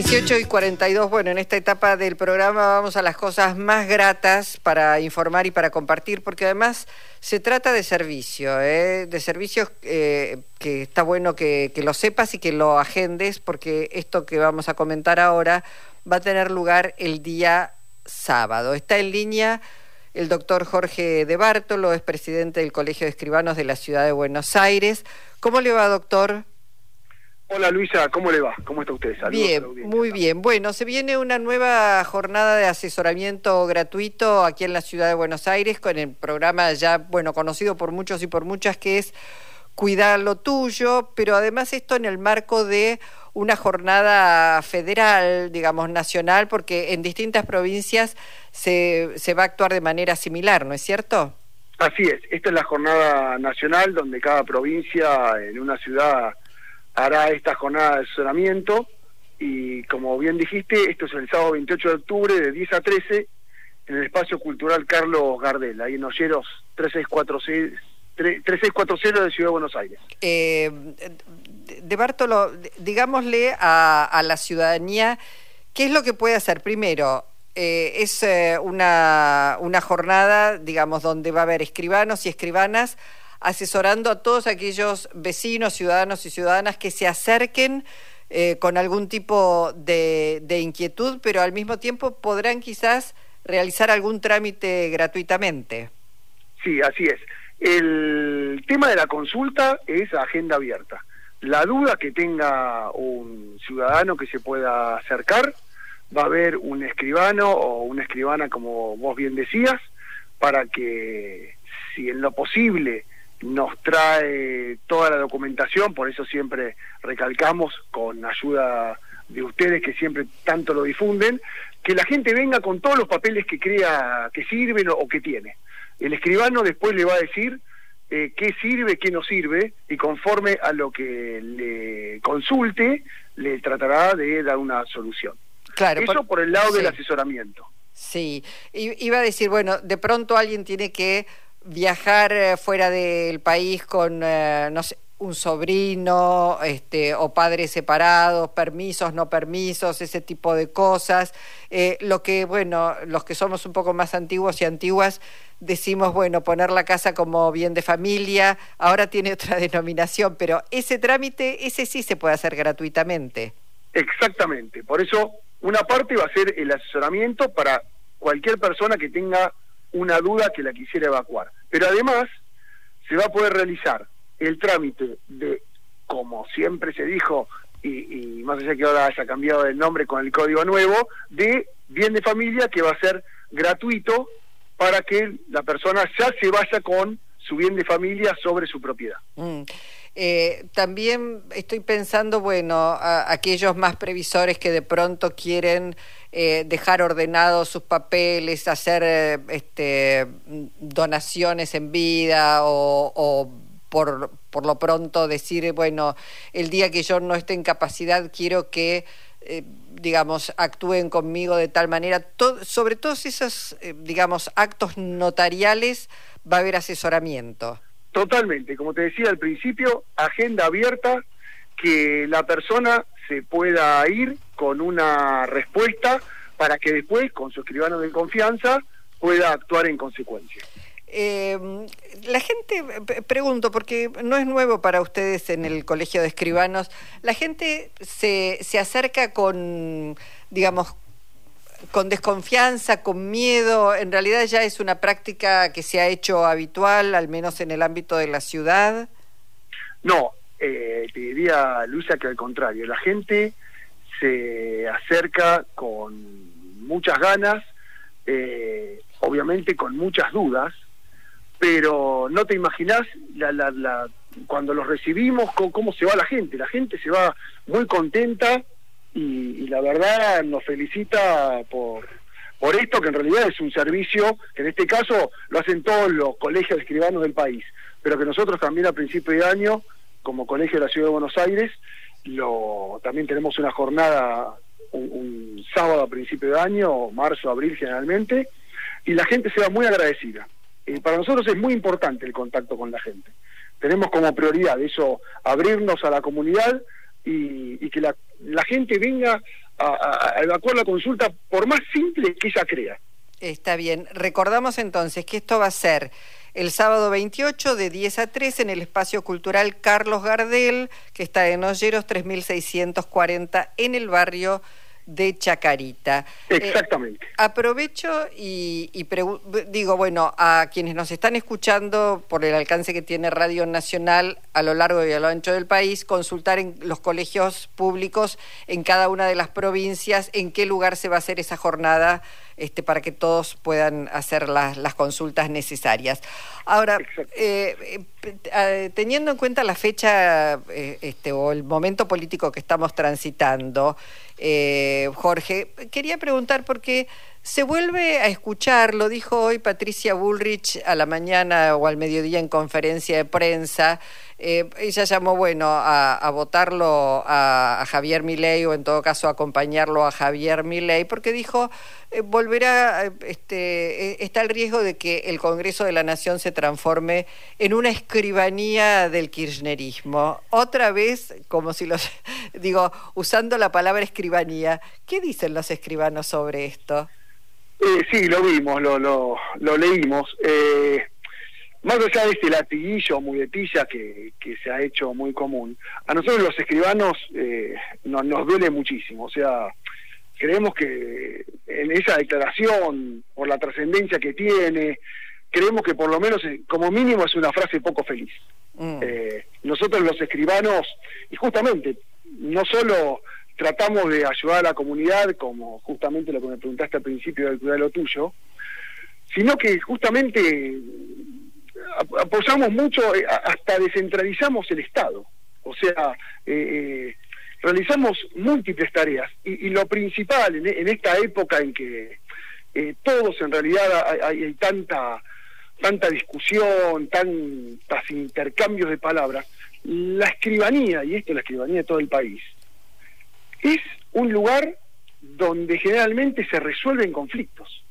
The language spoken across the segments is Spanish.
18 y 42, bueno, en esta etapa del programa vamos a las cosas más gratas para informar y para compartir, porque además se trata de servicio, ¿eh? de servicios eh, que está bueno que, que lo sepas y que lo agendes, porque esto que vamos a comentar ahora va a tener lugar el día sábado. Está en línea el doctor Jorge de Bartolo, es presidente del Colegio de Escribanos de la Ciudad de Buenos Aires. ¿Cómo le va, doctor? Hola Luisa, ¿cómo le va? ¿Cómo está usted? Saludos bien, muy bien. Bueno, se viene una nueva jornada de asesoramiento gratuito aquí en la ciudad de Buenos Aires con el programa ya, bueno, conocido por muchos y por muchas que es Cuidar lo tuyo, pero además esto en el marco de una jornada federal, digamos, nacional, porque en distintas provincias se, se va a actuar de manera similar, ¿no es cierto? Así es, esta es la jornada nacional donde cada provincia en una ciudad hará esta jornada de asesoramiento y como bien dijiste, esto es el sábado 28 de octubre de 10 a 13 en el espacio cultural Carlos Gardel, ahí en Olleros 3646 3640 de Ciudad de Buenos Aires. Eh, de Bartolo, digámosle a, la ciudadanía qué es lo que puede hacer. Primero, eh, es eh, una, una jornada, digamos, donde va a haber escribanos y escribanas asesorando a todos aquellos vecinos, ciudadanos y ciudadanas que se acerquen eh, con algún tipo de, inquietud, pero al mismo tiempo podrán quizás realizar algún trámite gratuitamente. Sí, así es. El tema de la consulta es agenda abierta. La duda que tenga un ciudadano que se pueda acercar, va a haber un escribano o una escribana, como vos bien decías, para que, si en lo posible, nos trae toda la documentación, por eso siempre recalcamos con ayuda de ustedes que siempre tanto lo difunden, que la gente venga con todos los papeles que crea que sirven o, que tiene. El escribano después le va a decir eh, qué sirve, qué no sirve, y conforme a lo que le consulte, le tratará de dar una solución. Claro, Eso por, el lado del asesoramiento. Sí, iba a decir, bueno, de pronto alguien tiene que viajar eh, fuera del país con, eh, no sé, un sobrino, este, o padres separados, permisos, no permisos, ese tipo de cosas. Eh, lo que, bueno, los que somos un poco más antiguos y antiguas, decimos, bueno, poner la casa como bien de familia, ahora tiene otra denominación, pero ese trámite, ese sí se puede hacer gratuitamente. Exactamente, por eso una parte va a ser el asesoramiento para cualquier persona que tenga una duda que la quisiera evacuar. Pero además se va a poder realizar el trámite de, como siempre se dijo, y, más allá que ahora haya cambiado el nombre con el código nuevo, de bien de familia que va a ser gratuito para que la persona ya se vaya con su bien de familia sobre su propiedad. Mm. Eh, también estoy pensando, bueno, aquellos más previsores que de pronto quieren eh, dejar ordenados sus papeles, hacer eh, este, donaciones en vida o, por, por, lo pronto decir, bueno, el día que yo no esté en capacidad quiero que digamos, actúen conmigo de tal manera. sobre todos esos, digamos, actos notariales va a haber asesoramiento. Totalmente, como te decía al principio, agenda abierta, que la persona se pueda ir con una respuesta para que después, con su escribano de confianza, pueda actuar en consecuencia. Eh, la gente, pregunto, porque no es nuevo para ustedes en el Colegio de Escribanos, la gente se, se acerca con, digamos, con desconfianza, con miedo, en realidad ya es una práctica que se ha hecho habitual, al menos en el ámbito de la ciudad? No, eh, te diría, Luisa, que al contrario, la gente se acerca con muchas ganas, eh, obviamente con muchas dudas, pero no te imaginas la, la, la, cuando los recibimos cómo se va la gente. La gente se va muy contenta y, la verdad nos felicita por, por esto, que en realidad es un servicio que en este caso lo hacen todos los colegios de escribanos del país, pero que nosotros también a principio de año, como Colegio de la Ciudad de Buenos Aires, lo, también tenemos una jornada un, sábado a principio de año, marzo, abril generalmente, y la gente se va muy agradecida. y para nosotros es muy importante el contacto con la gente. Tenemos como prioridad eso, abrirnos a la comunidad y, que la, la, gente venga a, evacuar la consulta por más simple que ella crea. Está bien. Recordamos entonces que esto va a ser el sábado 28 de 10 a 3 en el espacio cultural Carlos Gardel, que está en Olleros 3640 en el barrio de Chacarita. Eh, Exactamente. aprovecho y, digo, bueno, a quienes nos están escuchando por el alcance que tiene Radio Nacional a lo largo y a lo ancho del país, consultar en los colegios públicos en cada una de las provincias en qué lugar se va a hacer esa jornada este, para que todos puedan hacer las, las consultas necesarias. Ahora, eh, eh, teniendo en cuenta la fecha este, o el momento político que estamos transitando, eh, Jorge. Quería preguntar porque se vuelve a escuchar, lo dijo hoy Patricia Bullrich a la mañana o al mediodía en conferencia de prensa. Eh, ella llamó, bueno, a, votarlo a, Javier Milei o en todo caso a acompañarlo a Javier Milei, porque dijo, volverá, este, está el riesgo de que el Congreso de la Nación se transforme en una escribanía del kirchnerismo. Otra vez, como si los, digo, usando la palabra escribanía, ¿qué dicen los escribanos sobre esto? Eh, sí, lo vimos, lo, lo, lo leímos. Eh, más allá de este latiguillo, muletilla que, que se ha hecho muy común, a nosotros los escribanos eh, nos duele muchísimo. O sea, creemos que en esa declaración, por la trascendencia que tiene, creemos que por lo menos, eh, como mínimo, es una frase poco feliz. Mm. Eh, nosotros los escribanos, y justamente, no solo tratamos de ayudar a la comunidad, como justamente lo que me preguntaste al principio del cuidado lo tuyo, sino que justamente apoyamos mucho, eh, hasta descentralizamos el Estado. O sea, eh, realizamos múltiples tareas. Y, lo principal en, esta época en que todos en realidad hay, hay, tanta tanta discusión, tantos intercambios de palabras, la escribanía, y esto es la escribanía de todo el país, es un lugar donde generalmente se resuelven conflictos.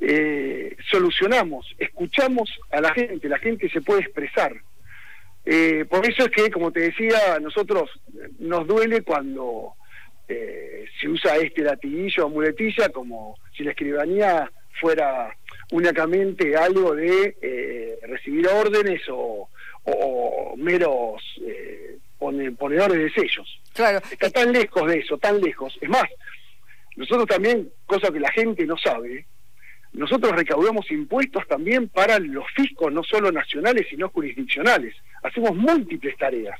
Eh, solucionamos, escuchamos a la gente, la gente se puede expresar. Eh, por eso es que, como te decía, a nosotros nos duele cuando eh, se usa este latiguillo o muletilla como si la escribanía fuera únicamente algo de recibir órdenes o, o meros ponedores de sellos. Claro. Está tan lejos de eso, tan lejos. Es más, nosotros también, cosa que la gente no sabe, nosotros recaudamos impuestos también para los fiscos, no solo nacionales, sino jurisdiccionales. Hacemos múltiples tareas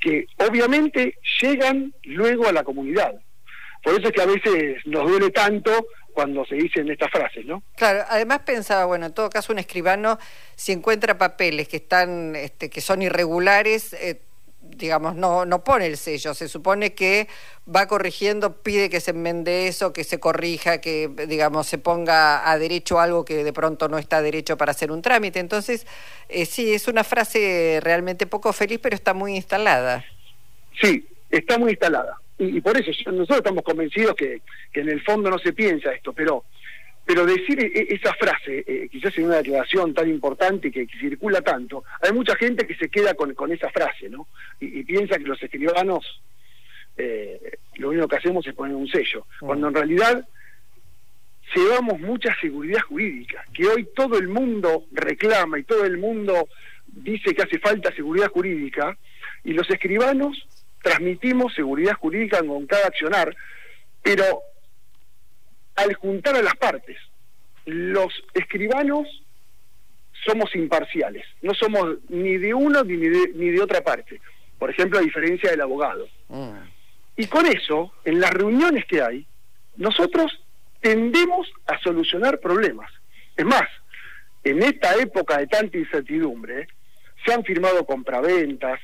que obviamente llegan luego a la comunidad. Por eso es que a veces nos duele tanto cuando se dicen estas frases, ¿no? Claro, además pensaba, bueno, en todo caso un escribano si encuentra papeles que están, este, que son irregulares, eh, digamos, no, no pone el sello, se supone que va corrigiendo, pide que se enmende eso, que se corrija, que, digamos, se ponga a derecho algo que de pronto no está derecho para hacer un trámite. Entonces, eh, sí, es una frase realmente poco feliz, pero está muy instalada. Sí, está muy instalada. Y, por eso nosotros estamos convencidos que, que en el fondo no se piensa esto, pero pero decir e, e, esa frase, eh, quizás en una declaración tan importante que, circula tanto, hay mucha gente que se queda con, con esa frase, ¿no? Y, piensa que los escribanos eh, lo único que hacemos es poner un sello, mm. cuando en realidad llevamos mucha seguridad jurídica, que hoy todo el mundo reclama y todo el mundo dice que hace falta seguridad jurídica, y los escribanos transmitimos seguridad jurídica con cada accionar, pero al juntar a las partes. Los escribanos somos imparciales, no somos ni de uno ni de, ni de otra parte, por ejemplo, a diferencia del abogado. Mm. Y con eso, en las reuniones que hay, nosotros tendemos a solucionar problemas. Es más, en esta época de tanta incertidumbre, se han firmado compraventas,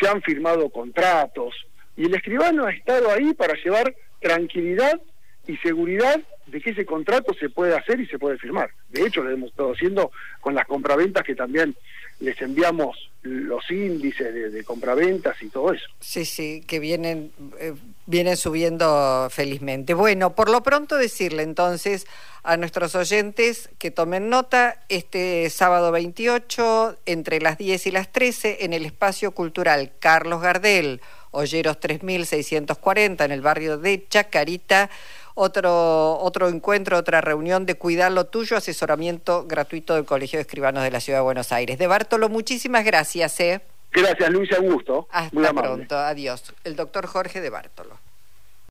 se han firmado contratos, y el escribano ha estado ahí para llevar tranquilidad y seguridad de que ese contrato se puede hacer y se puede firmar. De hecho, lo hemos estado haciendo con las compraventas que también les enviamos los índices de, compraventas y todo eso. Sí, sí, que vienen, eh, vienen subiendo felizmente. Bueno, por lo pronto decirle entonces a nuestros oyentes que tomen nota este sábado 28 entre las 10 y las 13 en el espacio cultural Carlos Gardel Olleros 3640 en el barrio de Chacarita. Otro, otro encuentro, otra reunión de Cuidar lo Tuyo, asesoramiento gratuito del Colegio de Escribanos de la Ciudad de Buenos Aires. De Bartolo, muchísimas gracias. ¿eh? Gracias, Luis Augusto. Hasta pronto, adiós. El doctor Jorge de Bartolo.